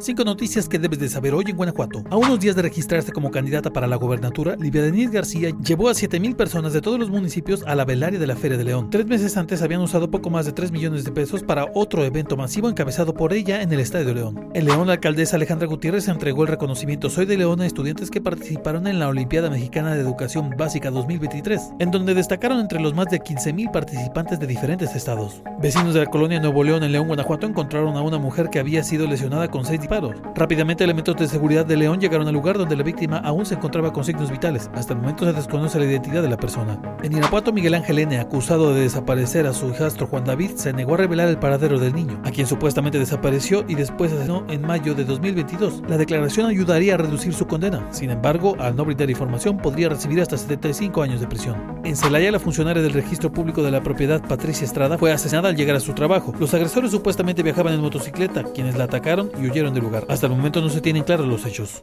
Cinco noticias que debes de saber hoy en Guanajuato. A unos días de registrarse como candidata para la gobernatura, Livia Denise García llevó a 7.000 personas de todos los municipios a la velaria de la Feria de León. Tres meses antes habían usado poco más de 3 millones de pesos para otro evento masivo encabezado por ella en el Estadio de León. En León, la alcaldesa Alejandra Gutiérrez entregó el reconocimiento Soy de León a estudiantes que participaron en la Olimpiada Mexicana de Educación Básica 2023, en donde destacaron entre los más de 15.000 participantes de diferentes estados. Vecinos de la colonia Nuevo León en León, Guanajuato encontraron a una mujer que había sido lesionada con seis disparos. Rápidamente elementos de seguridad de León llegaron al lugar donde la víctima aún se encontraba con signos vitales. Hasta el momento se desconoce la identidad de la persona. En Irapuato, Miguel Ángel N., acusado de desaparecer a su hijastro Juan David, se negó a revelar el paradero del niño, a quien supuestamente desapareció y después asesinó en mayo de 2022. La declaración ayudaría a reducir su condena. Sin embargo, al no brindar información, podría recibir hasta 75 años de prisión. En Celaya, la funcionaria del registro público de la propiedad, Patricia Estrada, fue asesinada al llegar a su trabajo. Los agresores supuestamente viajaban en motocicleta, quienes la atacaron y huyeron Hasta el momento no se tienen claros los hechos.